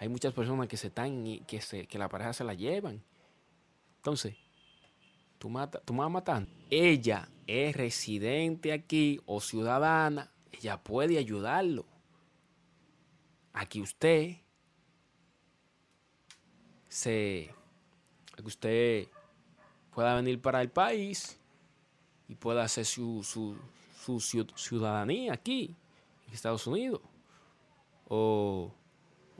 Hay muchas personas que se están y que, se, que la pareja se la llevan. Entonces, tú, mata, tú me vas matando. Ella es residente aquí o ciudadana. Ella puede ayudarlo. Aquí usted se. Que usted pueda venir para el país y pueda hacer su, su, su ciudadanía aquí, en Estados Unidos. O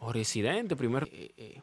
o residente, primero. Eh, eh,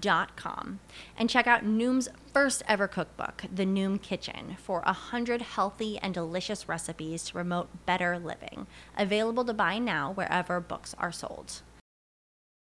noom.com and check out Noom's first ever cookbook, The Noom Kitchen, for 100 healthy and delicious recipes to promote better living. Available to buy now wherever books are sold.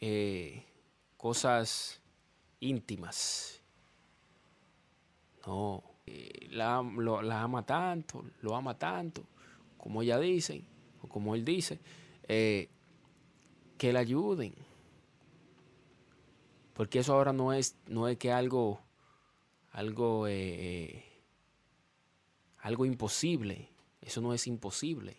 Eh, cosas íntimas. No, eh, la, lo, la, ama tanto, lo ama tanto, como ella dice, o como él dice, eh, que le ayuden. Porque eso ahora no es, no es que algo, algo, eh, algo imposible. Eso no es imposible.